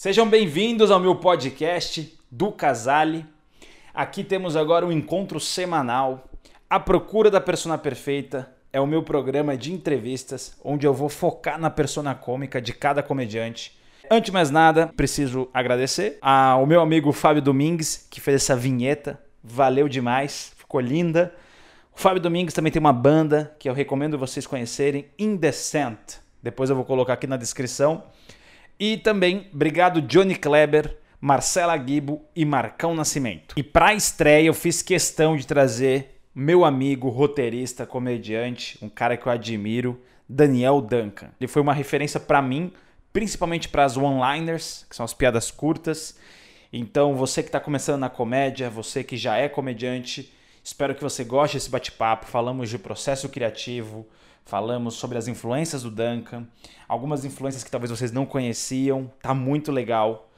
Sejam bem-vindos ao meu podcast do Casale. Aqui temos agora um encontro semanal. A Procura da Persona Perfeita é o meu programa de entrevistas onde eu vou focar na persona cômica de cada comediante. Antes de mais nada, preciso agradecer ao meu amigo Fábio Domingues, que fez essa vinheta. Valeu demais, ficou linda. O Fábio Domingues também tem uma banda que eu recomendo vocês conhecerem, Indecent. Depois eu vou colocar aqui na descrição. E também, obrigado Johnny Kleber, Marcela Guibo e Marcão Nascimento. E para a estreia eu fiz questão de trazer meu amigo roteirista, comediante, um cara que eu admiro, Daniel Duncan. Ele foi uma referência para mim, principalmente para as one-liners, que são as piadas curtas. Então, você que está começando na comédia, você que já é comediante, espero que você goste desse bate-papo. Falamos de processo criativo, Falamos sobre as influências do Duncan, algumas influências que talvez vocês não conheciam. Tá muito legal.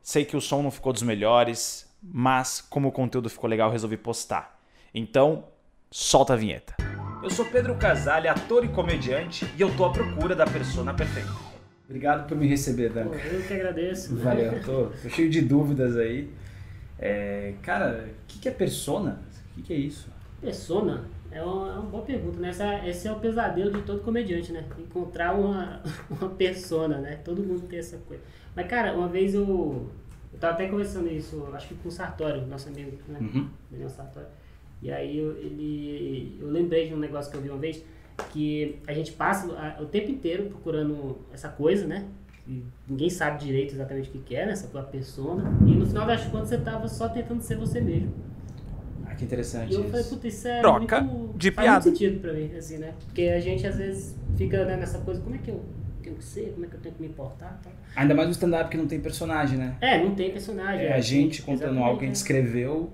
Sei que o som não ficou dos melhores, mas como o conteúdo ficou legal, resolvi postar. Então, solta a vinheta. Eu sou Pedro Casale, ator e comediante, e eu tô à procura da persona perfeita. Obrigado por me receber, Duncan. eu que agradeço. Né? Valeu, tô, tô, cheio de dúvidas aí. É, cara, o que, que é persona? O que, que é isso? Persona é uma, é uma boa pergunta, né? Essa, esse é o pesadelo de todo comediante, né? Encontrar uma, uma persona, né? Todo mundo tem essa coisa. Mas, cara, uma vez eu. Eu tava até conversando isso, acho que com o Sartório, nosso amigo, né? Uhum. Daniel Sartório. E aí eu, ele, eu lembrei de um negócio que eu vi uma vez, que a gente passa o tempo inteiro procurando essa coisa, né? E ninguém sabe direito exatamente o que, que é, né? Essa tua persona. E no final das contas você tava só tentando ser você mesmo que interessante. E eu falei, puta, isso é Troca muito, de faz piada. muito sentido pra mim, assim, né? Porque a gente às vezes fica né, nessa coisa, como é que eu tenho que ser, como é que eu tenho que me importar. Tal. Ainda mais no stand-up que não tem personagem, né? É, não tem personagem. É a gente contando algo que a gente escreveu.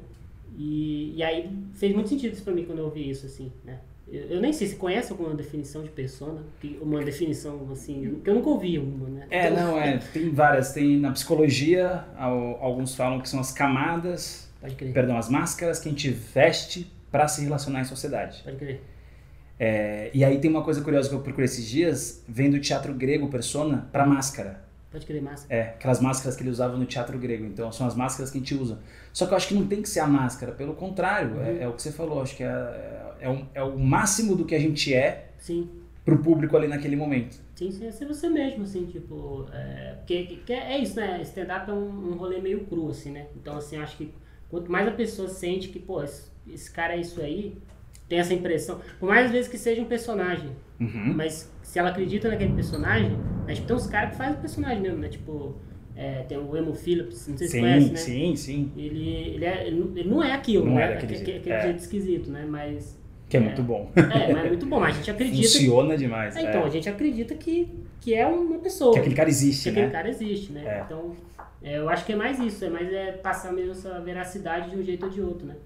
E, e aí fez muito sentido isso pra mim quando eu ouvi isso, assim, né? Eu, eu nem sei se conhece alguma definição de persona, uma definição assim, que eu nunca ouvi uma, né? É, então, não, é, tem várias. Tem na psicologia, alguns falam que são as camadas Pode crer. Perdão, as máscaras que a gente veste para se relacionar em sociedade. Pode crer. É, e aí tem uma coisa curiosa que eu procurei esses dias, vendo o teatro grego persona para máscara. Pode crer, máscara. É, aquelas máscaras que ele usava no teatro grego. Então são as máscaras que a gente usa. Só que eu acho que não tem que ser a máscara, pelo contrário, é, uhum. é, é, o que você falou. Acho que é, é, é, um, é o máximo do que a gente é Sim. pro público ali naquele momento. Sim, sim, é ser você mesmo, assim, tipo. É, porque que é isso, né? Stand-up é um, um rolê meio cru, assim, né? Então, assim, acho que Quanto mais a pessoa sente que, pô, esse, esse cara é isso aí, tem essa impressão. Por mais vezes que seja um personagem. Uhum. Mas se ela acredita naquele personagem, né, tipo, tem uns caras que fazem o personagem mesmo, né? Tipo, é, tem o Emo Phillips, não sei se sim, conhece, né? Sim, sim, Ele, ele, é, ele não é aquilo, não né? É aquele, aquele, aquele é. jeito esquisito, né? Mas. Que é, é, muito bom. É, mas é muito bom, mas a gente acredita. Funciona demais. É, então, a gente acredita que, que é uma pessoa. Que aquele cara existe, que né? aquele cara existe, né? Então. É, eu acho que é mais isso, é mais é passar mesmo essa veracidade de um jeito ou de outro, né?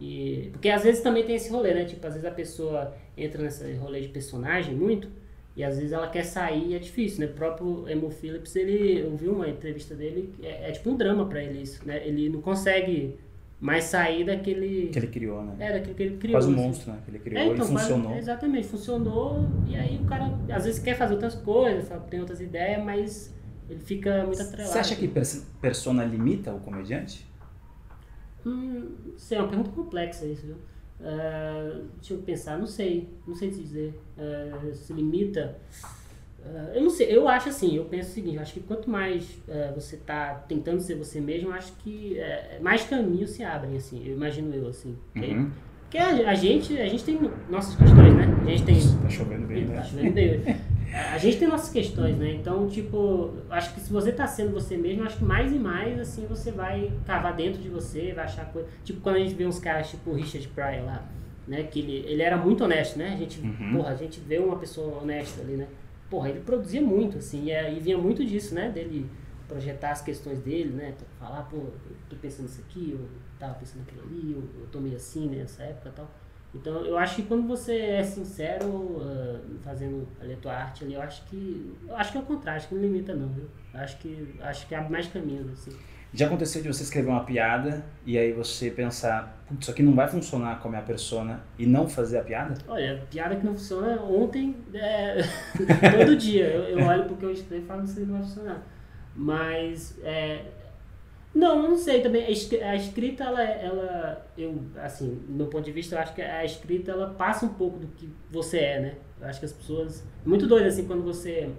E, porque às vezes também tem esse rolê, né? Tipo, às vezes a pessoa entra nesse rolê de personagem muito, e às vezes ela quer sair e é difícil, né? O próprio Emo Phillips, ele, eu vi uma entrevista dele, é, é tipo um drama para ele isso, né? Ele não consegue mais sair daquele... Que ele criou, né? É, daquilo que ele criou. Quase um assim. monstro, né? Que ele criou, é, então, ele funcionou. Quase, exatamente, funcionou, e aí o cara às vezes quer fazer outras coisas, tem outras ideias, mas ele fica muito atrelado. Você acha que persona limita o comediante? Hum, sei, é uma pergunta complexa isso, viu? Uh, deixa eu pensar, não sei, não sei te dizer. Uh, se limita. Uh, eu não sei, eu acho assim, eu penso o seguinte, eu acho que quanto mais você está tentando ser você mesmo, acho que mais caminhos se abrem, assim, eu imagino eu, assim. Uhum. Porque a, a, gente, a gente tem nossas questões, né? A gente tem. Tá chovendo bem, né? Tá chovendo bem. a gente tem nossas questões, né? Então, tipo, acho que se você tá sendo você mesmo, acho que mais e mais, assim, você vai cavar dentro de você, vai achar coisa. Tipo, quando a gente vê uns caras tipo o Richard Pryor lá, né? Que ele, ele era muito honesto, né? A gente, uhum. porra, a gente vê uma pessoa honesta ali, né? Porra, ele produzia muito, assim, e, e vinha muito disso, né? Dele projetar as questões dele, né? Falar, pô, eu tô pensando isso aqui, eu tava pensando aquilo ali, eu, eu tô meio assim né, nessa época e tal. Então, eu acho que quando você é sincero uh, fazendo ali a tua arte ali, eu acho que eu acho que é o contrário, acho que não limita não, viu? Eu acho que acho que abre mais caminhos assim. Já aconteceu de você escrever uma piada e aí você pensar, putz, isso aqui não vai funcionar com a minha persona e não fazer a piada? Olha, piada que não funciona ontem, é, todo dia. Eu, eu olho porque eu escrevo e falo, isso não vai funcionar. Mas, é, não, não sei também. A escri- A escrita, ela, ela, eu, assim, do meu ponto de vista, eu acho que a escrita, ela passa um pouco do que você é, né? Eu acho que as pessoas... Muito doido, assim, quando você...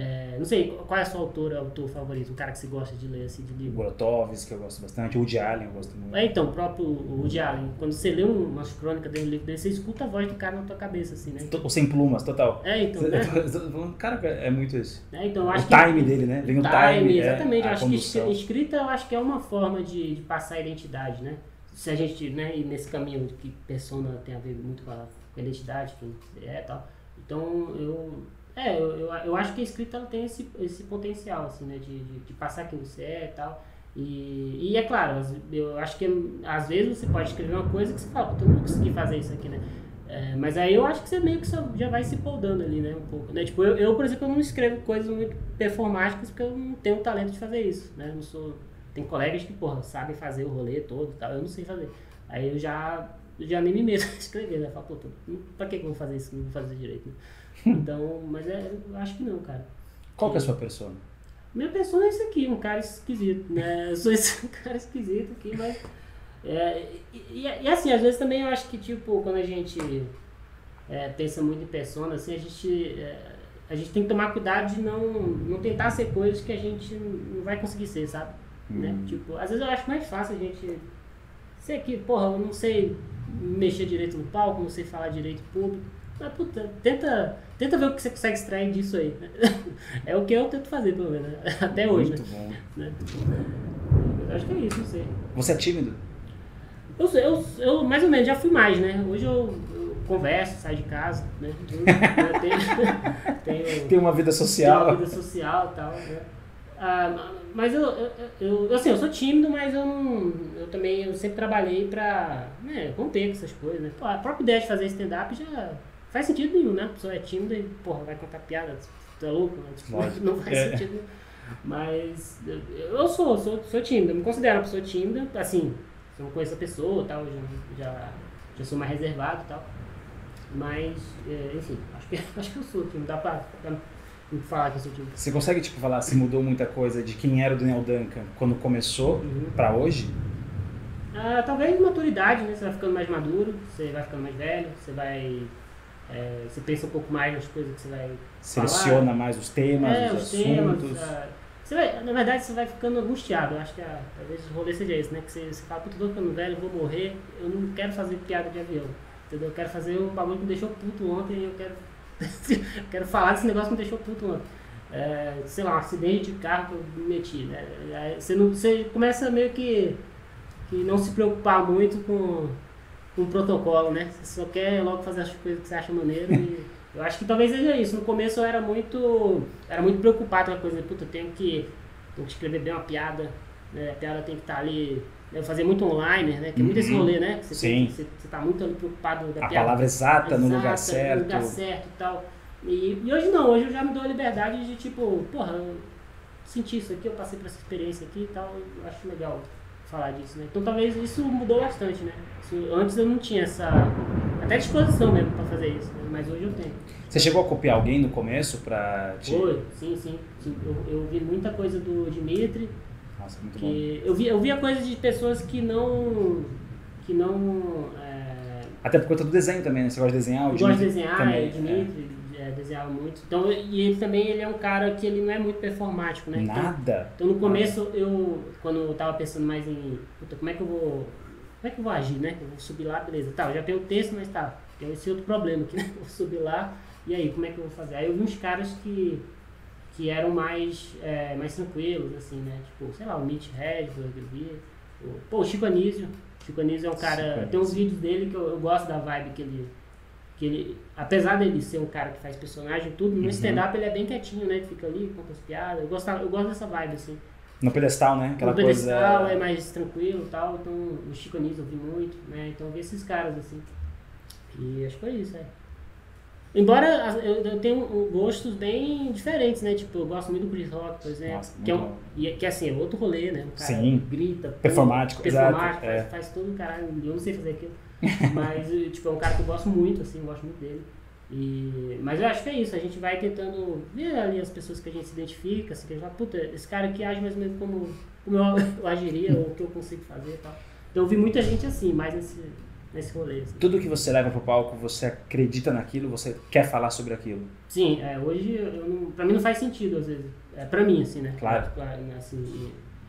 é, não sei, qual é a sua autora, autor favorito? Um cara que você gosta de ler, assim, de livro? Grotowski, que eu gosto bastante. O Woody Allen, eu gosto muito. É, então, o próprio Woody Allen, quando você lê um- umas crônicas dele, um livro dele, você escuta a voz do cara na tua cabeça, assim, né? Ou sem plumas, total. É, então, né? Cara, é muito isso. É, então, eu O acho que- time dele, né? Vem o time, é, exatamente. a eu acho condução. que escri- escrita, eu acho que é uma forma de, de passar a identidade, né? Se a gente, né, ir nesse caminho de que persona tem a ver muito com a, com a identidade, quem é e tal. Então, eu... É, eu, eu, eu acho que a escrita tem esse, esse potencial, assim, né? De, de, de passar quem você é e tal. E, e é claro, eu acho que às vezes você pode escrever uma coisa que você fala, "Puta, eu não consegui fazer isso aqui, né? É, mas aí eu acho que você meio que já vai se poldando ali, né? Um pouco. Né? Tipo, eu, eu, por exemplo, eu não escrevo coisas muito performáticas porque eu não tenho o talento de fazer isso, né? Eu não sou... Tem colegas que, porra, sabem fazer o rolê todo e tal, eu não sei fazer. Aí eu já, já nem me meto a escrever, né? Falo, pô, pra que eu vou fazer isso? Não vou fazer direito, né? Então, mas é, eu acho que não, cara. Qual que é a sua persona? Minha pessoa é esse aqui, um cara esquisito, né? Eu sou esse cara esquisito aqui, mas. É, e, e- assim, às vezes também eu acho que, tipo, quando a gente é, pensa muito em persona, assim, a gente. é, a gente tem que tomar cuidado de não, não tentar ser coisas que a gente não vai conseguir ser, sabe? Né? Hum. Tipo, às vezes eu acho mais fácil a gente ser aqui, porra, eu não sei mexer direito no palco, não sei falar direito público. Mas, puta, tenta, tenta ver o que você consegue extrair disso aí. né? É o que eu tento fazer, pelo menos, né? até hoje, Muito né? bom. né? Eu acho que é isso, não sei. Você é tímido? Eu, eu, eu mais ou menos já fui mais, né? Hoje eu, eu converso, saio de casa, né? Eu, eu tenho, tenho, Tem uma vida tem uma social. vida social e tal, né? Ah, mas eu, eu, eu, assim, eu sou tímido, mas eu não. Eu também eu sempre trabalhei pra né, romper com essas coisas, né? Pô, a própria ideia de fazer stand-up já faz sentido nenhum, né? A pessoa é tímida e, porra, vai contar piada, tu é louco, né? Tipo, Lógico. não faz É. sentido nenhum. Mas eu, sou, sou, sou tímido, eu me considero uma pessoa tímida, assim, se eu não conheço a pessoa tal, já, já, já sou mais reservado e tal. Mas, é, enfim, acho que, acho que eu sou tímido, dá pra, pra me falar que eu sou tímido. Você consegue, tipo, falar se mudou muita coisa de quem era o Daniel Duncan quando começou Uhum. pra hoje? Ah, talvez maturidade, né? Você vai ficando mais maduro, você vai ficando mais velho, você vai. É, você pensa um pouco mais nas coisas que você vai. Seleciona mais os temas, é, os os temas. assuntos? ah, você vai, na verdade, você vai ficando angustiado. Eu acho que a, talvez o rolê seja esse, né? Que você, você fala, puta, tô ficando velho, eu vou morrer, eu não quero fazer piada de avião. Entendeu? Eu quero fazer um bagulho que me deixou puto ontem e eu quero. eu quero falar desse negócio que me deixou puto ontem. É, sei lá, um acidente de carro que eu me meti, né? Aí Você, não, você começa meio que que não se preocupar muito com, o protocolo, né? Você só quer logo fazer as coisas que você acha maneiro e eu acho que talvez seja isso. No começo eu era muito era muito preocupado com a coisa, puta, eu tenho que, tenho que escrever bem uma piada, né? A piada tem que estar ali, eu fazer muito online, né? Que é muito esse Uhum. rolê, né? Você, Sim. Tem, você, você tá muito preocupado da A piada palavra exata no lugar exata, certo. No lugar certo e tal. E, e hoje não, hoje eu já me dou a liberdade de tipo, porra, eu senti isso aqui, eu passei por essa experiência aqui e tal, eu acho legal falar disso, né? Então talvez isso mudou bastante, né? Isso- antes eu não tinha essa. Até disposição mesmo pra fazer isso, né? mas hoje eu tenho. Você chegou a copiar alguém no começo pra te... Foi, sim, sim. sim. Eu, eu vi muita coisa do Dimitri, Nossa, muito bom. que. Eu vi, eu via coisas de pessoas que não. que não. é, Até por conta do desenho também, né? Você gosta de desenhar? O Eu gosto de desenhar, também, é, Dimitri é, desenhava muito. Então, e ele também ele é um cara que ele não é muito performático, né? Então, Nada. Então no começo eu, quando eu tava pensando mais em, puta, como é que eu vou, como é que eu vou agir, né? Eu vou subir lá, beleza. Tá, eu já tenho o texto, mas tá, tem esse outro problema aqui, né? Eu vou subir lá, e aí, como é que eu vou fazer? Aí eu vi uns caras que, que eram mais, é, mais tranquilos, assim, né? Tipo, sei lá, o Mitch Hedberg, eu vi. Pô, o Chico Anísio. Chico Anísio é um cara, Chico tem uns vídeos dele que eu, eu gosto da vibe que ele... Que ele, apesar dele ser um cara que faz personagem e tudo, no Uhum. stand-up ele é bem quietinho, né? Ele fica ali, conta as piadas. Eu gosto, eu gosto dessa vibe, assim. No pedestal, né? Aquela o pedestal coisa... é mais tranquilo e tal, então o Chico Anísio eu vi muito, né? Então eu vi esses caras assim. E acho que foi isso, é. Embora eu, eu tenho um- gostos bem diferentes, né? Tipo, eu gosto muito do Chris Rock, por exemplo. Nossa, que, é um, e, que assim, é outro rolê, né? O cara Sim. grita, pula, Performático, performático exato, faz, é. faz todo um caralho. Eu não sei fazer aquilo. Mas, tipo, é um cara que eu gosto muito, assim, eu gosto muito dele. E, mas eu acho que é isso, a gente vai tentando ver ali as pessoas que a gente se identifica, assim, que fala, puta, esse cara aqui age mais ou menos como, como eu, eu agiria, ou o que eu consigo fazer e tal. Então eu vi muita gente assim, mais nesse, nesse rolê. Assim. Tudo que você leva pro palco, você acredita naquilo, você quer falar sobre aquilo. Sim, é, hoje eu não, pra mim não faz sentido, às vezes. É, pra mim, assim, né? Claro. Assim,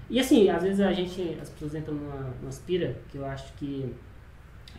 e, e assim, às vezes a gente, as pessoas entram numa, numa aspira, que eu acho que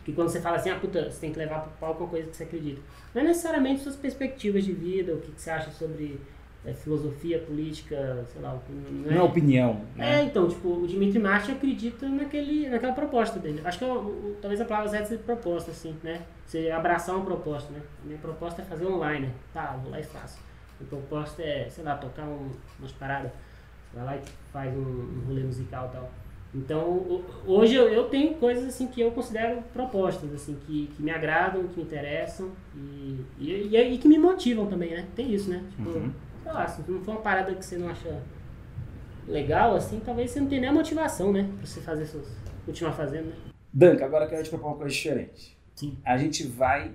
que quando você fala assim, ah, puta, você tem que levar pro palco uma coisa que você acredita. Não é necessariamente suas perspectivas de vida, o que, que você acha sobre é, filosofia, política, sei lá. Não é, não é opinião. Né? É, então, tipo, o Dimitri Martin acredita naquele, naquela proposta dele. Acho que eu, é talvez a palavra certa seja proposta, assim, né? Você abraçar uma proposta, né? A minha proposta é fazer online. Tá, vou lá e faço. A proposta é, sei lá, tocar um, umas paradas. Você vai lá e faz um, um rolê musical e tal. Então, hoje eu, eu tenho coisas assim que eu considero propostas, assim, que, que me agradam, que me interessam e, e, e, e que me motivam também, né? Tem isso, né? Tipo, uhum. Sei lá, se não for uma parada que você não acha legal, assim, talvez você não tenha nem a motivação, né? Pra você fazer suas, continuar fazendo, né? Danca, agora eu quero te propor uma coisa diferente. Sim. A gente vai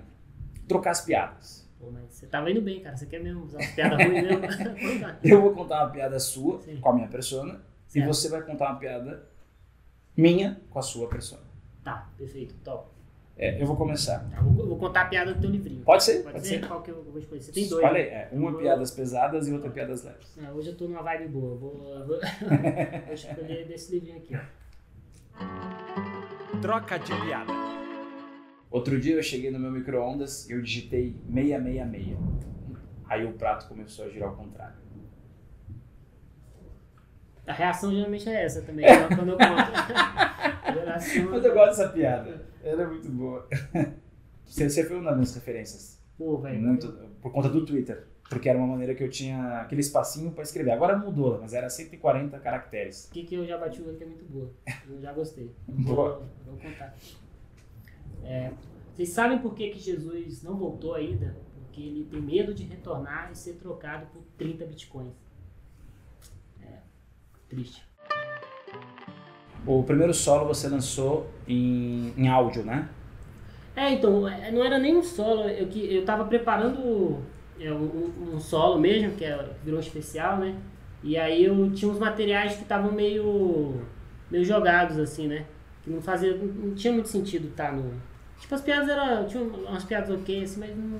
trocar as piadas. Pô, mas você tava indo bem, cara. Você quer mesmo usar as piadas ruins mesmo? eu vou contar uma piada sua, Sim. com a minha persona, certo. e você vai contar uma piada minha com a sua persona. Tá, perfeito, top. É, eu vou começar. Tá, vou, vou, contar a piada do teu livrinho. Pode ser? Pode, pode ser? ser? Qual que eu vou escolher? Você tem dois. Escolhe, né? é, uma vou... piadas pesadas e outra piadas leves. É, hoje eu tô numa vibe boa. Vou, vou, vou escolher desse livrinho aqui. Troca de piada. Outro dia eu cheguei no meu micro-ondas e eu digitei 666. Aí o prato começou a girar ao contrário. A reação geralmente é essa também, é. quando eu conto. Mas eu gosto dessa piada. Ela é muito boa. Você, você foi uma das minhas referências. Pô, velho. Muito, por conta do Twitter. Porque era uma maneira que eu tinha aquele espacinho para escrever. Agora mudou, mas era 140 caracteres. O que, que eu já bati o que é muito boa. Eu já gostei. Boa. Vou, vou contar. É, vocês sabem por que, que Jesus não voltou ainda? Porque ele tem medo de retornar e ser trocado por 30 bitcoins. Triste. O primeiro solo você lançou em, em áudio, né? É, então, é, não era nem um solo, eu, eu tava preparando é, um, um, solo mesmo, que é, virou um especial, né? E aí eu tinha uns materiais que estavam meio, meio jogados, assim, né? Que não fazia, não tinha muito sentido estar tá no... Tipo, as piadas eram, tinham umas piadas ok, assim, mas não,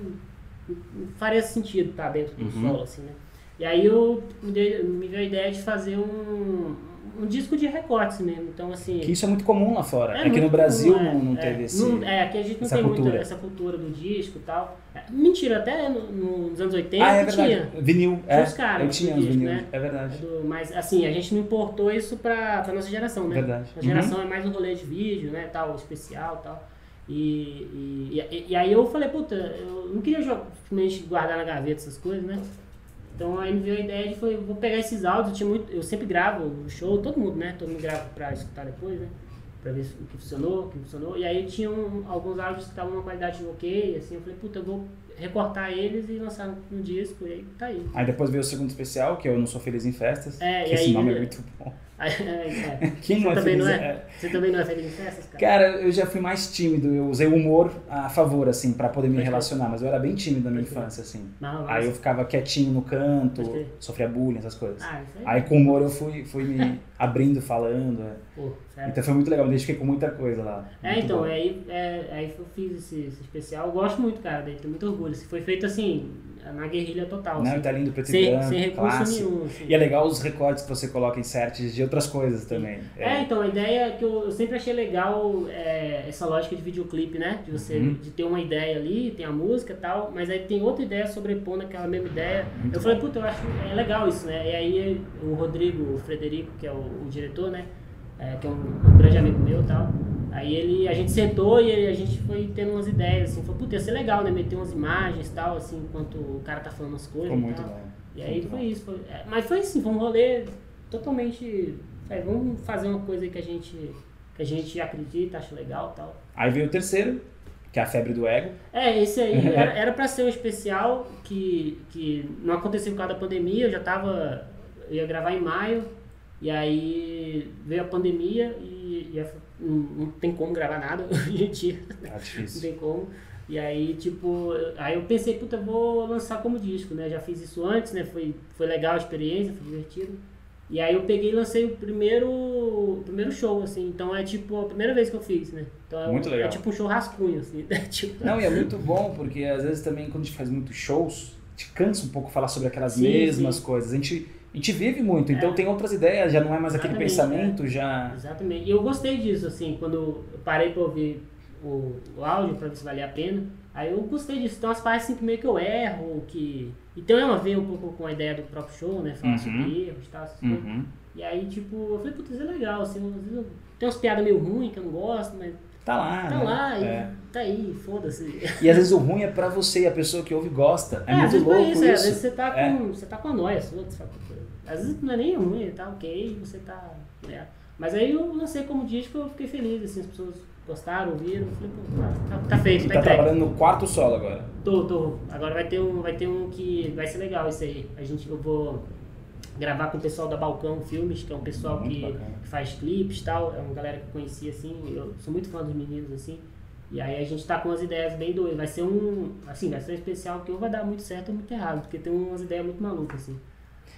não faria sentido estar tá dentro do uhum. solo, assim, né? E aí eu me, dei, me veio a ideia de fazer um, um disco de recortes mesmo. Então, assim. Que isso é muito comum lá fora. É, é que no Brasil comum, não, não é, teve esse. Não, é, aqui a gente não tem cultura. muito essa cultura do disco e tal. É, mentira, até no, nos anos 80 ah, é tinha. Vinil, é. Os caras. Eu tinha os vinil, né? é verdade. Do, mas assim, a gente não importou isso pra, pra nossa geração, né? Verdade. Nossa geração uhum. é mais um rolê de vídeo, né? Tal, especial e tal. E, e, e, aí eu falei, puta, eu não queria simplesmente guardar na gaveta essas coisas, né? Então aí me veio a ideia de foi, vou pegar esses áudios, eu, tinha muito, eu sempre gravo o show, todo mundo, né? Todo mundo grava pra escutar depois, né? Pra ver o que funcionou, o que funcionou. E aí tinha um, alguns áudios que estavam numa qualidade ok, assim, eu falei, puta, eu vou recortar eles e lançar no disco, e aí tá aí. Aí depois veio o segundo especial, que é eu Não Sou Feliz em Festas, é, que esse aí, nome é muito bom. Quem não você é também feliz? Não é? Você também não é feliz em festas, cara? Cara, eu já fui mais tímido. Eu usei o humor a favor, assim, pra poder me relacionar. Mas eu era bem tímido na minha infância, assim. Não, aí eu ficava quietinho no canto, sofria bullying, essas coisas. Ah, isso aí. Aí com o humor eu fui, fui me abrindo, falando. É. Pô, então foi muito legal, me identifiquei com muita coisa lá. É, então, aí, é, aí eu fiz esse, esse, especial. Eu gosto muito, cara, dele, tenho muito orgulho. Foi feito assim, na guerrilha total. Não, assim. tá lindo, preto sem, e branco, sem recurso clássico. nenhum. Assim. E é legal os recortes que você coloca em certos de outras coisas também. É. é, então, a ideia é que eu, eu sempre achei legal é, essa lógica de videoclipe, né? De você Uhum. de ter uma ideia ali, tem a música e tal, mas aí tem outra ideia sobrepondo aquela mesma ideia. Muito eu falei, bom. puta, eu acho é legal isso, né? E aí o Rodrigo, o Frederico, que é o, o diretor, né? É, que é um, um grande amigo meu e tal. Aí ele, a gente sentou e a gente foi tendo umas ideias, assim, falou, puta, ia ser legal, né? Meter umas imagens e tal, assim, enquanto o cara tá falando as coisas. E muito bom. E aí foi isso. Foi, é, mas foi assim, foi um rolê totalmente. é, vamos fazer uma coisa que a gente, que a gente acredita, acha legal e tal. Aí veio o terceiro, que é a febre do ego. É, esse aí era, era pra ser um especial que, que não aconteceu por causa da pandemia, eu já tava. Eu ia gravar em maio, e aí veio a pandemia e, e não, não tem como gravar nada hoje em dia. Tá Não difícil. tem como. E aí, tipo, aí eu pensei, puta, eu vou lançar como disco, né? Já fiz isso antes, né? Foi, foi legal a experiência, foi divertido. E aí eu peguei e lancei o primeiro, o primeiro show, assim. Então é tipo a primeira vez que eu fiz, né? Então é, Muito legal. é tipo um show rascunho, assim. né? tipo, Não, e é muito bom, porque às vezes também quando a gente faz muitos shows, te cansa um pouco falar sobre aquelas Sim, mesmas sim. coisas. A gente, a gente vive muito, então É. tem outras ideias, já não é mais aquele Exatamente, pensamento, já. Exatamente. E eu gostei disso, assim, quando eu parei pra ouvir o, o áudio pra ver se valia a pena. Aí eu gostei disso. Tem umas partes assim que meio que eu erro, que. Então é uma ver um pouco com a ideia do próprio show, né? Falar Uhum. sobre erros e tal, essas coisas. Uhum. E aí, tipo, eu falei, putz, isso é legal, assim, às vezes eu... tem umas piadas meio ruins que eu não gosto, mas Tá lá. tá né? lá, e É. tá aí, foda-se. E às vezes o ruim é pra você e a pessoa que ouve gosta. É, às muito pra louco isso, isso. é, às vezes você tá com, É. você tá com a noia sua, às vezes não é nem ruim, tá ok, você tá. né? Mas aí eu lancei como disco, eu fiquei feliz, assim, as pessoas gostaram, ouviram, falei, pô, tá, tá, tá feito, E tá tá trabalhando no quarto solo agora. Tô, tô. Agora vai ter um, vai ter um que vai ser legal isso aí. A gente, eu vou gravar com o pessoal da Balcão Filmes, que é um pessoal que, que faz clipes e tal. É uma galera que eu conheci assim. Eu sou muito fã dos meninos assim. E aí a gente tá com umas ideias bem doidas. Vai ser um, assim, vai ser um especial que ou vai dar muito certo ou muito errado, porque tem umas ideias muito malucas assim.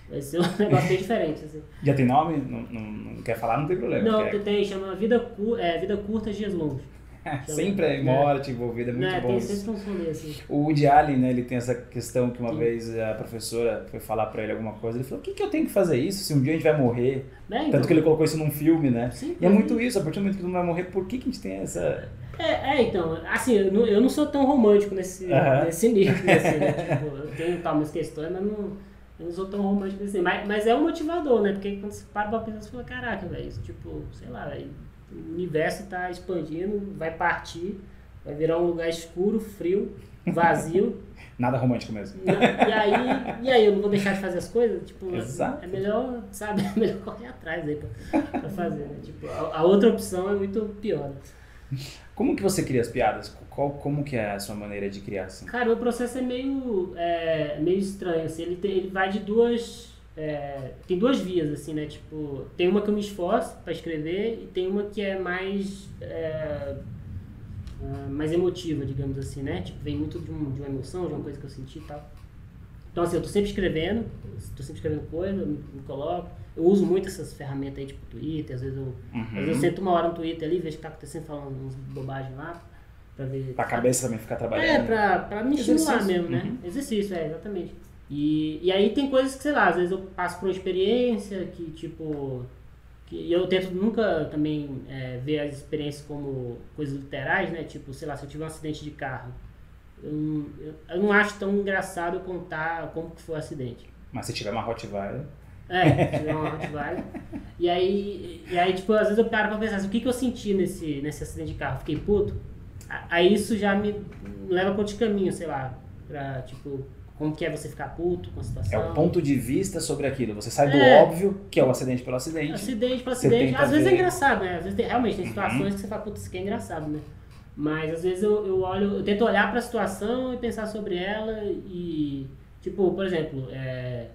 Vai ser um negócio bem diferente assim. Já tem nome? Não, não, não quer falar, não tem problema. Não, que tem, chama Vida, Cu, é, Vida Curta, Dias Longos. sempre é morte envolvida, é muito né? bom Tem sempre rolês assim. O Woody Allen, né, ele tem essa questão que uma Sim. vez a professora foi falar pra ele alguma coisa, ele falou, o que, que eu tenho que fazer isso se um dia a gente vai morrer? Né, então? Tanto que ele colocou isso num filme, né? Sim, E é mas muito isso, a partir do momento que todo mundo vai morrer, por que, que a gente tem essa... É, é, então, assim, eu não, eu não sou tão romântico nesse, Aham. nesse nível, assim, né? Tipo, eu tenho tal umas questões, mas não, eu não sou tão romântico assim. Mas, mas é um motivador, né? Porque quando você para pra pensar, você fala, caraca, velho, isso, tipo, sei lá, velho, o universo tá expandindo, vai partir, vai virar um lugar escuro, frio, vazio. Nada romântico mesmo. e, e aí, e aí eu não vou deixar de fazer as coisas? Tipo, Exato. é melhor, sabe, é melhor correr atrás aí pra, pra fazer, né? Tipo, a, a outra opção é muito pior, né? Como que você cria as piadas? Qual, como que é a sua maneira de criar, assim? Cara, o processo é meio, é, meio estranho, assim, ele, tem- ele vai de duas, é, tem duas vias, assim, né, tipo, tem uma que eu me esforço pra escrever e tem uma que é mais, é, ah, mais emotiva, digamos assim, né, tipo, vem muito de, um, de uma emoção, de uma coisa que eu senti e tal. Então, assim, eu tô sempre escrevendo, tô sempre escrevendo coisa, me, me coloco, eu uso muito essas ferramentas aí, tipo, Twitter, às vezes eu, às vezes eu Uhum. sento uma hora no Twitter ali, vejo o que tá acontecendo, falando uns bobagens lá, pra ver... Pra cabeça também ficar É, trabalhando. pra, pra me estimular mesmo, né? Uhum. Exercício, é, exatamente. E, e aí tem coisas que, sei lá, às vezes eu passo por uma experiência que, tipo. Que eu tento nunca também é, ver as experiências como coisas literais, né? Tipo, sei lá, se eu tiver um acidente de carro. Eu, não- eu, eu não acho tão engraçado contar como que foi o acidente. Mas se tiver uma Rottweiler... É, tiver uma Rottweiler. E aí, e aí, tipo, às vezes eu paro pra pensar assim, o que, que eu senti nesse, nesse acidente de carro? Fiquei puto? Aí isso já me leva pra outro caminho, sei lá, pra, tipo, como que é você ficar puto com a É situação. o ponto de vista sobre aquilo. Você sai do É. óbvio, que é o acidente pelo acidente. Acidente Você acidente. Às vezes ver. é engraçado, né? Às vezes tem, realmente tem Uhum. situações que você fala, putz, isso aqui é engraçado, né? Mas às vezes eu, eu olho, eu tento olhar pra situação e pensar sobre ela e, tipo, por exemplo, é,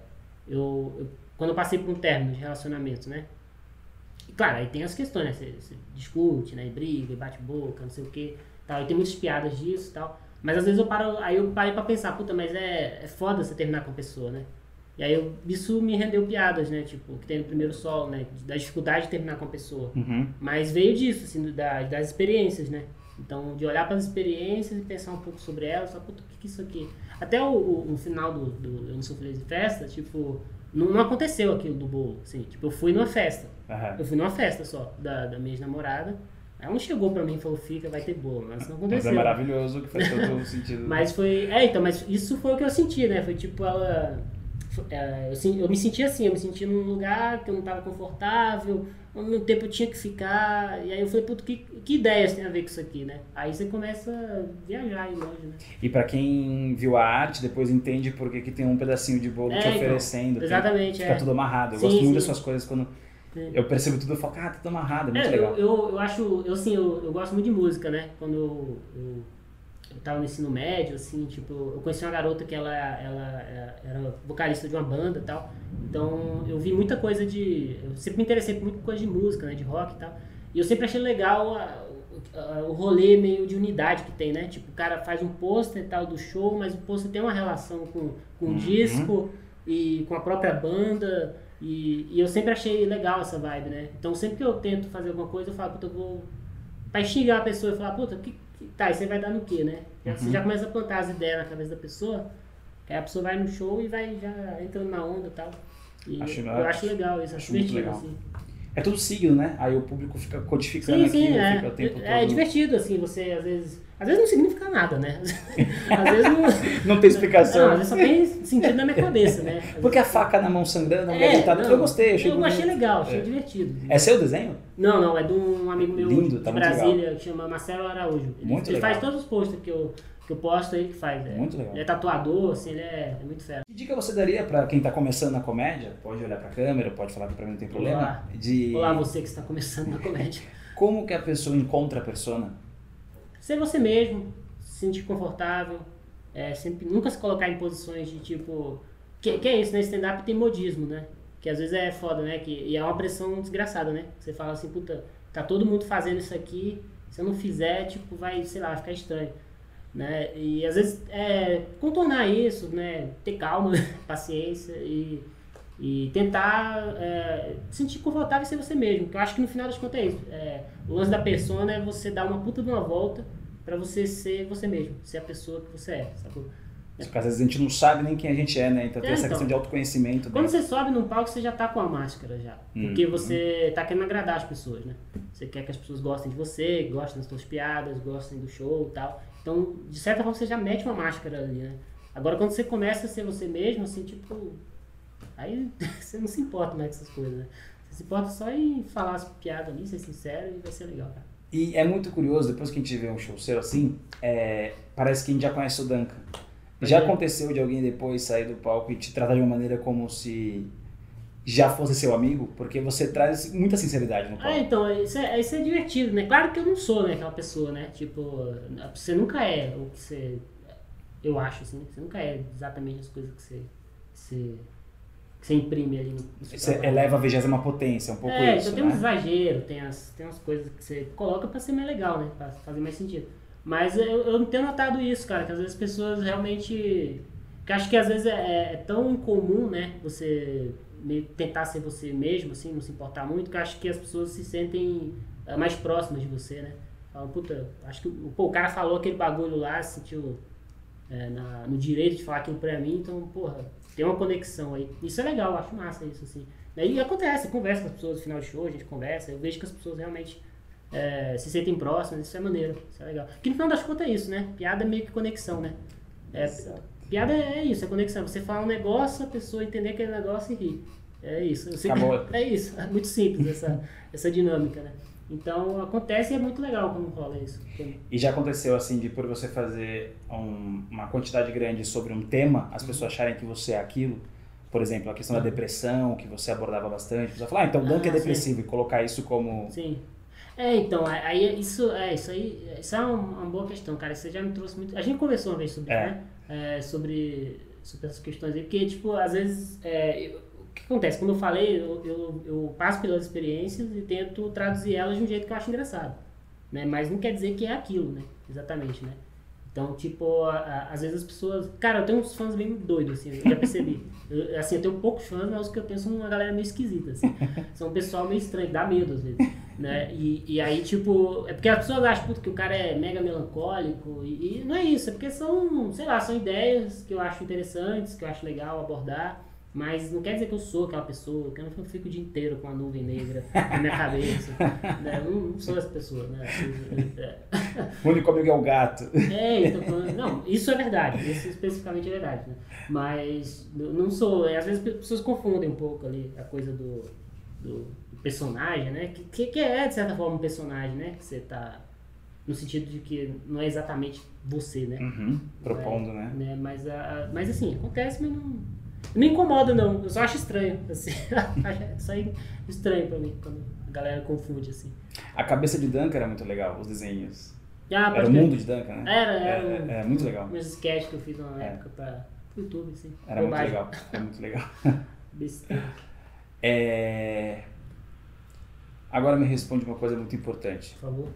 eu, eu- quando eu passei por um término de relacionamento, né? Claro, aí tem as questões, né? Você, você discute, né? E briga, e bate boca, não sei o quê. Tal. E tem muitas piadas disso e tal. Mas às vezes eu paro, aí eu parei pra pensar, puta, mas é, é foda você terminar com a pessoa, né? E aí eu, isso me rendeu piadas, né? Tipo, que tem no primeiro solo, né? Da dificuldade de terminar com a pessoa. Uhum. Mas veio disso, assim, da, das experiências, né? Então, de olhar para as experiências e pensar um pouco sobre elas, só, puta, o que que é isso aqui? Até o, o, o final do, do Eu Não Sou Feliz em Festa, tipo, não, não aconteceu aquilo do bolo, assim. Tipo, eu fui numa festa. Aham. Eu fui numa festa só, da, da minha ex-namorada. Ela não chegou pra mim e falou, fica, vai ter bolo. Mas não Mas aconteceu. é maravilhoso, que faz todo sentido. Mas foi. É, então, mas isso foi o que eu senti, né? Foi tipo ela. é, eu, eu me senti assim, eu me senti num lugar que eu não estava confortável, mesmo tempo eu tinha que ficar. E aí eu falei, puto, que, que ideias tem a ver com isso aqui, né? Aí você começa a viajar aí longe, né? E pra quem viu a arte, depois entende por que tem um pedacinho de bolo É, te então, oferecendo. tem- Exatamente, Fica é. tudo amarrado. Eu Sim, gosto muito sim. das suas coisas quando Sim. eu percebo tudo, eu falo, ah, tá tudo amarrado, é muito É, legal. eu, eu, eu acho, eu assim, eu, eu gosto muito de música, né? Quando eu, eu, eu tava no ensino médio, assim, tipo, eu conheci uma garota que ela, ela era vocalista de uma banda e tal. Então eu vi muita coisa de. Eu sempre me interessei por muita coisa de música, né? De rock e tal. E eu sempre achei legal a- a- o rolê meio de unidade que tem, né? Tipo, o cara faz um pôster e tal do show, mas o pôster tem uma relação com, com o disco e com a própria banda. E, e eu sempre achei legal essa vibe, né? Então sempre que eu tento fazer alguma coisa, eu falo, puta, eu vou. Pra instigar a pessoa e falar, puta, que, que- tá, e você vai dar no quê, né? Você já começa a plantar as ideias na cabeça da pessoa, aí a pessoa vai no show e vai já entrando na onda e tal. E Acho- eu acho legal isso, acho divertido, legal. assim. É tudo signo, né? Aí o público fica codificando Sim, aquilo, sim, é. fica o tempo todo. É divertido, assim, você às vezes. Às vezes não significa nada, né? Às vezes não. Não tem explicação. Não, às vezes só tem sentido na minha cabeça, né? Às Porque a vezes- faca na mão sangrando, a mulher É, deitada, não, eu gostei, achei Eu achei legal, achei É. divertido. É seu desenho? Não, não, é de um amigo meu Lindo, de tá Brasília, que chama Marcelo Araújo. Ele, Muito ele legal. faz todos os posts que eu, que eu posto aí que faz. É, Muito legal. Ele é tatuador, assim, ele é, é muito fera. Que dica você daria pra quem tá começando na comédia? Pode olhar pra câmera, pode falar que pra mim não tem problema. Olá. De Olá, você que está começando na comédia. como que a pessoa encontra a persona? Ser você mesmo, se sentir confortável, é, sempre, nunca se colocar em posições de tipo. Que, que é isso, né? Stand-up tem modismo, né? Que às vezes é foda, né? Que, e é uma pressão desgraçada, né? Você fala assim, puta, tá todo mundo fazendo isso aqui, se eu não fizer, tipo, vai, sei lá, ficar estranho. Né? E às vezes é, contornar isso, né? Ter calma, paciência e, e tentar é, se sentir confortável e ser você mesmo. Que eu acho que no final das contas é isso. É, o lance da persona é você dar uma puta de uma volta pra você ser você mesmo, ser a pessoa que você é, sacou? Porque às vezes a gente não sabe nem quem a gente é, né? Então tem É, essa então. questão de autoconhecimento. Quando né? você sobe num palco, você já tá com a máscara já. Porque Uhum. você tá querendo agradar as pessoas, né? Você quer que as pessoas gostem de você, gostem das suas piadas, gostem do show e tal. Então, de certa forma, você já mete uma máscara ali, né? Agora, quando você começa a ser você mesmo, assim, tipo... Aí você não se importa mais com essas coisas, né? Você se importa só em falar as piadas ali, ser sincero e vai ser legal, cara. E é muito curioso, depois que a gente vê um show seu assim, é, parece que a gente já conhece o Duncan. Já É. aconteceu de alguém depois sair do palco e te tratar de uma maneira como se já fosse seu amigo? Porque você traz muita sinceridade no Ah, palco. então, isso é, isso é divertido, né? Claro que eu não sou, né, aquela pessoa, né? Tipo, você nunca é o que você. Eu acho, assim, você nunca é exatamente as coisas que você. você que você imprime ali no, Você eleva a vigésima potência, um pouco É, isso, então tem né? exageros, tem as, tem umas coisas que você coloca pra ser mais legal, né? Pra fazer mais sentido. Mas eu, eu não tenho notado isso, cara, que às vezes as pessoas realmente. Que acho que às vezes é, é tão incomum, né? Você tentar ser você mesmo, assim, não se importar muito, que acho que as pessoas se sentem é, mais próximas de você, né? Falam, puta, acho que pô, o cara falou aquele bagulho lá, se sentiu é, na- no direito de falar aquilo pra mim, então, porra, tem uma conexão aí. Isso é legal, eu acho massa isso, assim. E acontece, conversa com as pessoas no final de show, a gente conversa, eu vejo que as pessoas realmente é, se sentem próximas, isso é maneiro, isso é legal. Que no final das contas é isso, né? Piada é meio que conexão, né? É, piada é isso, é conexão. Você fala um negócio, a pessoa entender aquele negócio e rir. É isso. Eu sei que- Acabou. é isso, é muito simples essa, essa dinâmica, né? Então acontece e é muito legal quando rola isso. E já aconteceu assim, de por você fazer um- uma quantidade grande sobre um tema, as pessoas acharem que você é aquilo? Por exemplo, a questão da depressão, que você abordava bastante. A pessoa fala, ah, então o Duncan é Ah, sim. depressivo, e colocar isso como... Sim. É, então, aí isso é isso aí, isso é uma, uma boa questão, cara. Você já me trouxe muito. A gente conversou uma vez sobre, É. né? É, sobre, sobre essas questões aí, porque, tipo, às vezes. é, eu- que acontece? Como eu falei, eu, eu, eu passo pelas experiências e tento traduzir elas de um jeito que eu acho engraçado. Né? Mas não quer dizer que é aquilo, né? Exatamente, né? Então, tipo, a- a- às vezes as pessoas. Cara, eu tenho uns fãs bem doidos, assim, eu já percebi. Eu, assim, eu tenho poucos fãs, mas os que eu tenho são uma galera meio esquisita, assim. São um pessoal meio estranho, dá medo às vezes. Né? E, e aí, tipo, é porque as pessoas acham puto, que o cara é mega melancólico, e, e não é isso, é porque são, sei lá, são ideias que eu acho interessantes, que eu acho legal abordar. Mas não quer dizer que eu sou aquela pessoa, que eu não fico o dia inteiro com a nuvem negra na minha cabeça. né? Eu não, sou essa pessoa, né? O único amigo é o gato. É, falando, não, isso é verdade, isso especificamente é verdade, né? Mas não sou, é, às vezes as pessoas confundem um pouco ali a coisa do, do personagem, né? Que, que, que é, de certa forma, um personagem, né? Que você tá, no sentido de que não é exatamente você, né? Uhum, propondo, É, né? né? Mas, a, mas assim, acontece, mas não, não me incomoda não, eu só acho estranho, assim, isso aí estranho pra mim, quando a galera confunde, assim. A cabeça de Duncan era muito legal, os desenhos. Ah, Era o mundo de Duncan, né? Era, era, É, um- é, é muito legal. Uns sketches que eu fiz na É. época pra YouTube, assim. Era muito legal. Era muito legal. Besteira. É... Agora me responde uma coisa muito importante. Por favor.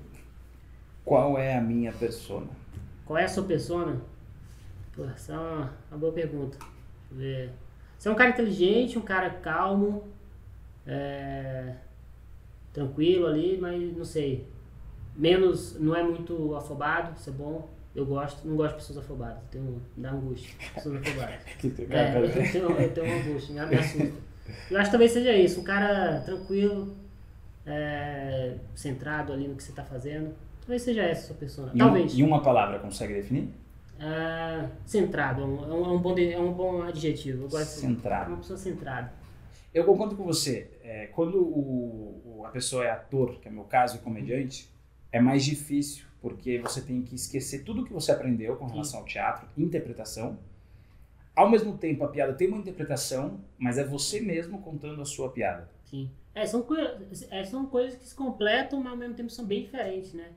Qual é a minha persona? Qual é a sua persona? Pô, essa é uma, uma boa pergunta. Deixa eu ver. Você é um cara inteligente, um cara calmo, é, tranquilo ali, mas não sei. Menos, não é muito afobado, isso é bom. Eu gosto, não gosto de pessoas afobadas, tenho, me dá angústia. Pessoas afobadas. É, eu tenho, eu tenho uma angústia, me, assusta. Eu acho que talvez seja isso, um cara tranquilo, é, centrado ali no que você está fazendo. Talvez seja essa a sua persona. E, Talvez. um- e uma palavra consegue definir? Ah, centrado, é um, é um- é bom, é um bom adjetivo. Eu gosto de Centrado. uma pessoa centrada. Eu concordo com você. É, quando o- o- a pessoa é ator, que é meu caso, e comediante, é mais difícil, porque você tem que esquecer tudo que você aprendeu com relação ao teatro, interpretação. Ao mesmo tempo, a piada tem uma interpretação, mas é você mesmo contando a sua piada. Sim. É, são, é, são coisas que se completam, mas ao mesmo tempo são bem diferentes, né?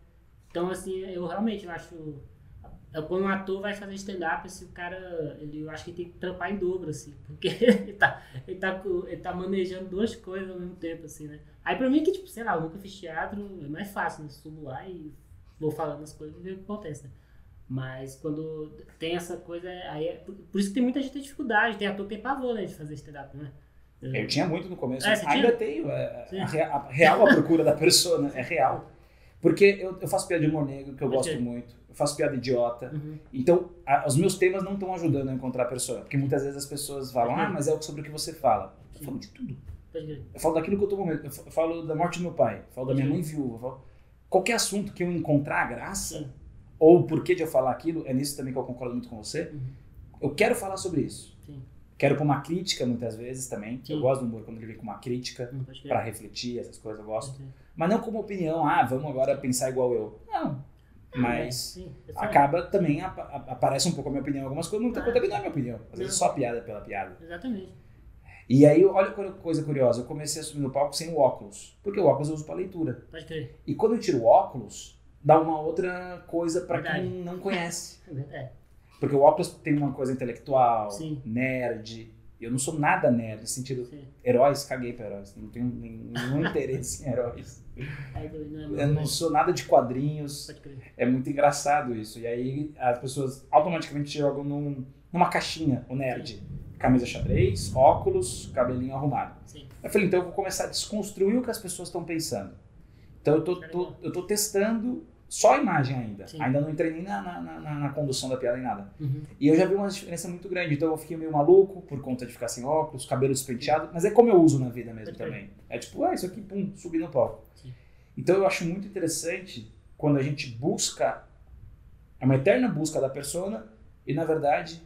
Então, assim, eu realmente acho. É, Quando um ator vai fazer stand-up, o cara, ele, eu acho que tem que trampar em dobro, assim, porque ele tá, ele, tá, ele tá manejando duas coisas ao mesmo tempo, assim, né? Aí pra mim, que, tipo, sei lá, eu nunca fiz teatro, é mais fácil, né? Subo lá e vou falando as coisas e ver o que acontece, né? Mas quando tem essa coisa, aí é, por, por isso que tem muita gente tem dificuldade, tem ator que tem pavor, né, de fazer stand-up, né? Eu tinha muito no começo, É, ainda tinha? tenho. é, a, a real a procura da persona, é real. Porque eu, eu faço piada de humor negro, que eu gosto Ok. muito. Eu faço piada idiota. Uhum. Então, a- os meus temas não estão ajudando a encontrar a persona. Porque muitas vezes as pessoas falam, ah, mas é sobre o que você fala. Eu falo de tudo. Eu falo daquilo que eu tô momento. Eu fa- eu falo da morte do meu pai. Eu falo da minha mãe viúva. eu falo- Qualquer assunto que eu encontrar graça, ou o porquê de eu falar aquilo, é nisso também que eu concordo muito com você. Uhum. Eu quero falar sobre isso. Sim. Quero pôr uma crítica muitas vezes também. Eu Sim. gosto do humor quando ele vem com uma crítica, Hum, pra refletir, essas coisas eu gosto. Mas não como opinião, ah, vamos agora pensar igual eu. Não. Mas Sim, é acaba também, apa- a- aparece um pouco a minha opinião algumas coisas, muita coisa também não é minha opinião. Às vezes é só piada pela piada. Exatamente. E aí, olha que coisa curiosa, eu comecei a subir no palco sem o óculos, porque o óculos eu uso pra leitura. Pode crer. E quando eu tiro o óculos, dá uma outra coisa pra Verdade. quem não conhece. É. Porque o óculos tem uma coisa intelectual, Sim. nerd. Eu não sou nada nerd, no sentido, Sim. heróis, caguei pra heróis. Não tenho nenhum interesse em heróis. Não é Eu muito, não né? sou nada de quadrinhos. É muito engraçado isso. E aí as pessoas automaticamente jogam num- numa caixinha o nerd. Camisa xadrez, óculos, cabelinho arrumado. Sim. Eu falei, então eu vou começar a desconstruir o que as pessoas estão pensando. Então eu tô, tô- eu tô testando só a imagem ainda. Sim. Ainda não entrei nem na, na, na- na condução da piada nem nada. Uhum. E eu já vi uma diferença muito grande. Então eu fiquei meio maluco por conta de ficar sem óculos, cabelo despenteado. Mas é como eu uso na vida mesmo também. É tipo, ah, isso aqui, pum, subir no palco. Sim. Então eu acho muito interessante quando a gente busca, é uma eterna busca da persona e na verdade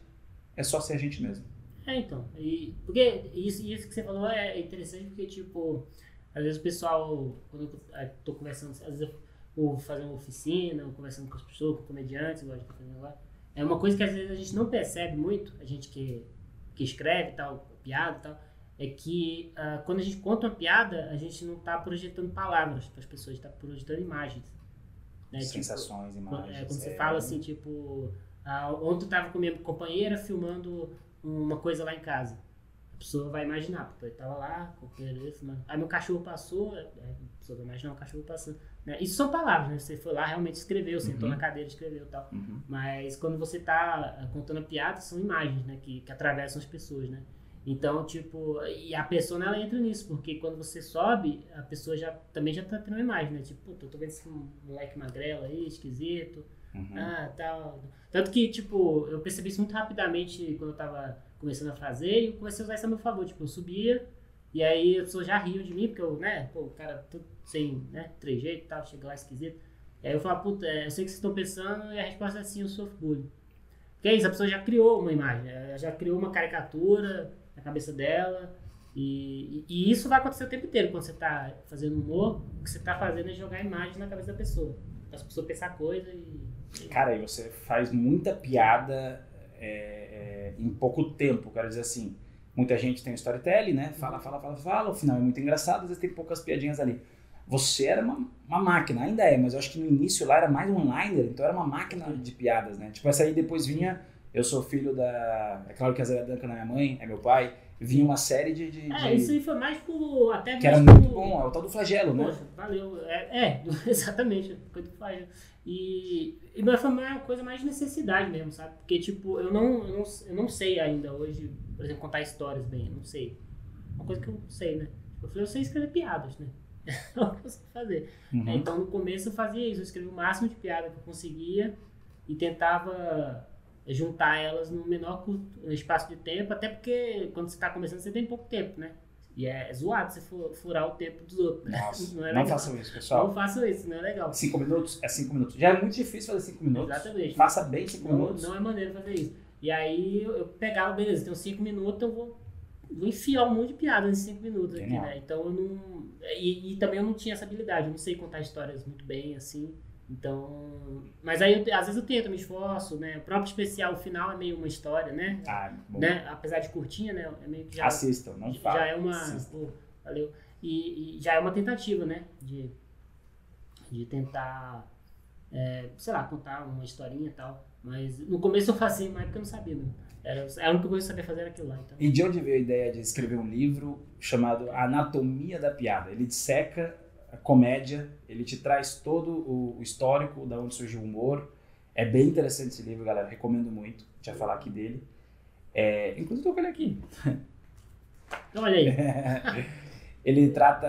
é só ser a gente mesmo. É, então. E, porque isso, isso que você falou é interessante porque, tipo, às vezes o pessoal, quando eu tô, tô conversando, às vezes eu vou fazer uma oficina, ou conversando com as pessoas, com comediantes, igual a gente tá fazendo agora. É uma coisa que às vezes a gente não percebe muito, a gente que, que escreve tal, piada e tal, é que ah, quando a gente conta uma piada, a gente não tá projetando palavras para as pessoas, a gente tá projetando imagens. Né? Tipo, Sensações, imagens. é, quando você é, fala assim, tipo, ah, ontem eu tava com minha companheira filmando uma coisa lá em casa. A pessoa vai imaginar, porque eu tava lá, com o companheiro filmando. Aí meu cachorro passou, é, a pessoa vai imaginar o cachorro passando. Né? Isso são palavras, né? Você foi lá, realmente escreveu, sentou Uhum. na cadeira, escreveu e tal. Uhum. Mas quando você tá ah, contando a piada, são imagens, né? Que, que atravessam as pessoas, né? Então, tipo, e a pessoa ela entra nisso, porque quando você sobe, a pessoa já também já tá tendo uma imagem, né? Tipo, puta, eu tô vendo esse moleque magrelo aí, esquisito. Uhum. Ah, tal. Tanto que, tipo, eu percebi isso muito rapidamente quando eu tava começando a fazer e eu comecei a usar isso a meu favor. Tipo, eu subia e aí as pessoas já riam de mim, porque eu, né, pô, o cara tudo sem, né, trejeito e tal, chega lá esquisito. E aí eu falo, puta, é, eu sei que vocês estão pensando e a resposta é sim, eu sofro bullying. Porque é isso, a pessoa já criou uma imagem, já criou uma caricatura na cabeça dela. E, e- e isso vai acontecer o tempo inteiro quando você tá fazendo humor. O que você tá fazendo é jogar imagem na cabeça da pessoa. As pessoas pensar coisa e. Cara, e você faz muita piada é, é, em pouco tempo, quero dizer assim. Muita gente tem o storytelling, né? Fala, fala, fala, fala, o final é muito engraçado, às vezes tem poucas piadinhas ali. Você era uma, uma máquina, ainda é, mas eu acho que no início lá era mais um onliner, então era uma máquina de piadas, né? Tipo, essa aí depois vinha, eu sou filho da. É claro que a Zé Duncan é minha mãe, é meu pai, vinha uma série de. de, É, de- isso aí foi mais por. Até Que era muito bom, é o tal do flagelo, né? Poxa, valeu. É, é, exatamente. Coisa que faz. E, e mas foi uma coisa mais de necessidade mesmo, sabe? Porque, tipo, eu não, eu não, eu não sei ainda hoje, por exemplo, contar histórias bem. Eu não sei. Uma coisa que eu não sei, né? Eu falei, eu sei escrever piadas, né? É o que eu sei fazer. Uhum. Então, no começo eu fazia isso. Eu escrevia o máximo de piada que eu conseguia e tentava juntar elas no menor curto- espaço de tempo, até porque quando você está começando você tem pouco tempo, né? E é zoado você fu- furar o tempo dos outros, né? Nossa, não é não façam isso, pessoal. Não façam isso, não é legal. Cinco minutos é cinco minutos. Já é muito difícil fazer cinco minutos. Exatamente. Faça bem cinco Não, minutos. não é maneiro fazer isso. E aí eu, eu pegava, beleza, tem uns 5 minutos, eu vou, vou enfiar um monte de piada nesses 5 minutos aqui, Genial. né? Então eu não. E, e também eu não tinha essa habilidade, eu não sei contar histórias muito bem, assim. Então. Mas aí eu- às vezes eu tento, eu me esforço, né? O próprio especial, o final é meio uma história, né? Ah, bom. né? Apesar de curtinha, né? É meio que já. Assistam, não falem. já é uma. Pô, valeu. E, e já é uma tentativa, né? De, de tentar, é, sei lá, contar uma historinha e tal. Mas no começo eu fazia, mas porque eu não sabia, né? Era, a única coisa que eu sabia fazer era aquilo lá. Então. E de onde veio a ideia de escrever um livro chamado Anatomia da Piada? Ele disseca a comédia, ele te traz todo o histórico da onde surgiu o humor. É bem interessante esse livro, galera. Recomendo muito. Vai falar aqui dele. É, inclusive, tô com ele aqui. Então, olha aí. ele trata.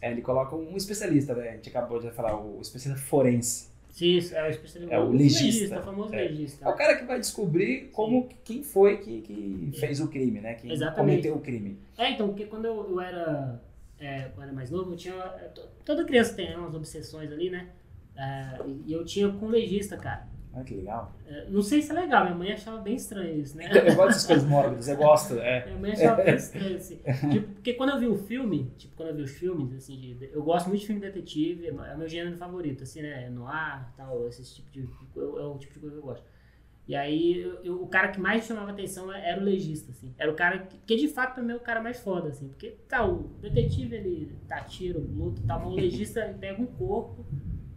é, ele coloca um especialista, né? A gente acabou de falar, o especialista forense. Sim, isso é o especialista. É o legista. o famoso É. legista. É o cara que vai descobrir como quem foi que, que fez o crime, né? Quem Exatamente. cometeu o crime. É, então, porque quando eu, eu era, é, quando era mais novo, eu tinha. é, to- Toda criança tem umas obsessões ali, né? É, e eu tinha com legista, cara. Olha que legal. É, não sei se é legal, minha mãe achava bem estranho isso, né? Então, eu gosto dessas coisas mórbidas, eu gosto. É. Minha mãe achava bem estranho, assim. Tipo, porque quando eu vi o filme, tipo, quando eu vi os filmes, assim, de, de- eu gosto muito de filme detetive, é o meu gênero favorito, assim, né? Noir, tal, esse tipo de. É o tipo de coisa que eu gosto. E aí, eu- eu- o cara que mais chamava atenção era o legista, assim. Era o cara que, que de fato, mim, é o cara mais foda, assim. Porque, tá, o detetive, ele dá tiro, luta e tal, mas o legista, ele pega um corpo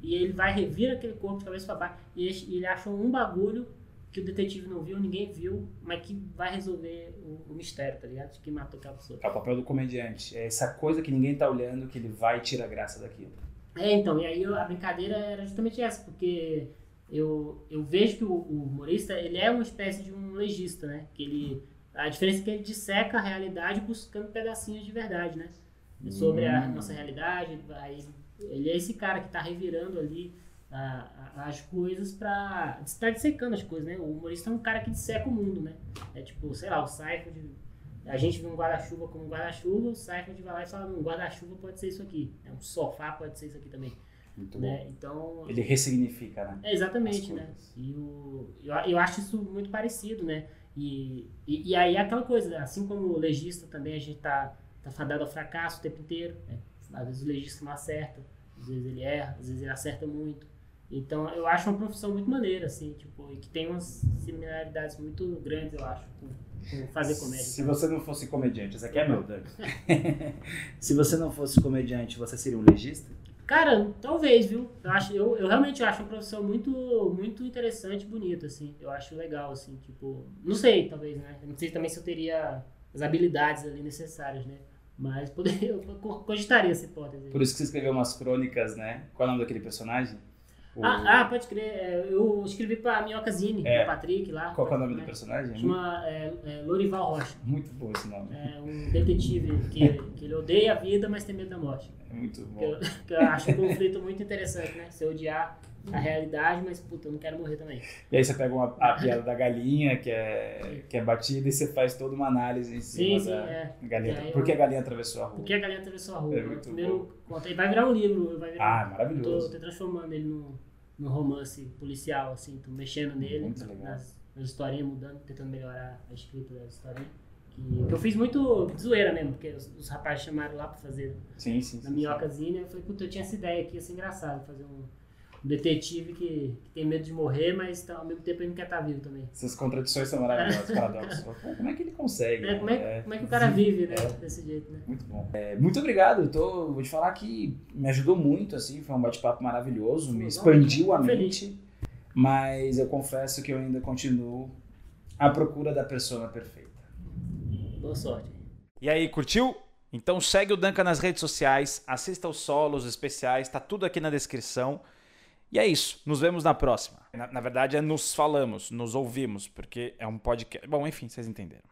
e ele vai revira aquele corpo de cabeça pra baixo e ele, ele acha um bagulho que o detetive não viu, ninguém viu, mas que vai resolver o, o mistério, tá ligado? De quem matou aquela pessoa. É o papel do comediante. É essa coisa que ninguém tá olhando que ele vai tirar graça daquilo. É, então, e aí eu- a brincadeira era justamente essa, porque eu, eu vejo que o, o humorista, ele é uma espécie de um legista, né? Que ele, a diferença é que ele disseca a realidade buscando pedacinhos de verdade, né? Sobre a Hum. nossa realidade, aí ele é esse cara que tá revirando ali a- a- as coisas pra... tá dissecando as coisas, né? O humorista é um cara que disseca o mundo, né? É tipo, sei lá, o Seifert... A gente vê um guarda-chuva como um guarda-chuva, o Seifert vai lá e fala, um guarda-chuva pode ser isso aqui, né? um sofá pode ser isso aqui também. Muito Né? Então, bom. Ele ressignifica, né? é exatamente, né? E o, eu, eu acho isso muito parecido, né? E, e, e aí é aquela coisa, assim como o legista também, a gente tá, tá fadado ao fracasso o tempo inteiro. Né? Às vezes o legista não acerta, às vezes ele erra, às vezes ele acerta muito. Então eu acho uma profissão muito maneira, assim, tipo, e que tem umas similaridades muito grandes, eu acho, com, com fazer comédia. Se você não fosse comediante, esse aqui é meu, Doug. Se você não fosse comediante, você seria um legista? Cara, talvez, viu? Eu, acho, eu, eu realmente acho uma profissão muito, muito interessante e bonita, assim. Eu acho legal, assim, tipo... Não sei, talvez, né? Não sei também se eu teria as habilidades ali necessárias, né? Mas poderia, eu co- cogitaria essa hipótese. Por isso que você escreveu umas crônicas, né? Qual é o nome daquele personagem? O- Ah, ah, pode crer. é, Eu escrevi pra Minhoca Zine, É. do Patrick lá. Qual que é o nome do né? personagem? Chama é, é, Lorival Rocha. Muito bom esse nome. É um detetive que, que ele odeia a vida, mas tem medo da morte. É muito Que bom. eu, que eu acho um conflito muito interessante, né? Você odiar a realidade, mas puta, eu não quero morrer também. E aí você pega uma, a piada da galinha, que é, que é batida, e você faz toda uma análise em cima Sim, sim, da é. galinha. E aí Por que eu- a galinha atravessou a rua? Porque a galinha atravessou a rua. É muito Primeiro conta. E vai virar um livro. Vai virar, Ah, maravilhoso. Tô, tô transformando ele num, num romance policial, assim. Tô mexendo nele. Muito legal. Nas, nas historinhas, mudando, tentando melhorar a escrita das historinhas. Que, que eu fiz muito zoeira mesmo, porque os, os rapazes chamaram lá pra fazer Sim, sim. na minhocazinha. Eu falei, puta, eu tinha essa ideia aqui, ia ser engraçado fazer um, um detetive que, que tem medo de morrer, mas tá, ao mesmo tempo ele não quer estar vivo também. Essas contradições são maravilhosas, paradoxos. Como é que ele consegue? É, como, é, É, como é que o cara vive, né? É. Desse jeito, né? Muito bom. É, muito obrigado. Eu tô, vou te falar que me ajudou muito, assim, foi um bate-papo maravilhoso, me Bom, expandiu a fico mente, mas eu confesso que eu ainda continuo à procura da persona perfeita. Boa sorte. E aí, curtiu? Então segue o Danca nas redes sociais, assista os solos especiais, tá tudo aqui na descrição. E é isso, nos vemos na próxima. Na, na verdade é nos falamos, nos ouvimos, porque é um podcast. Bom, enfim, vocês entenderam.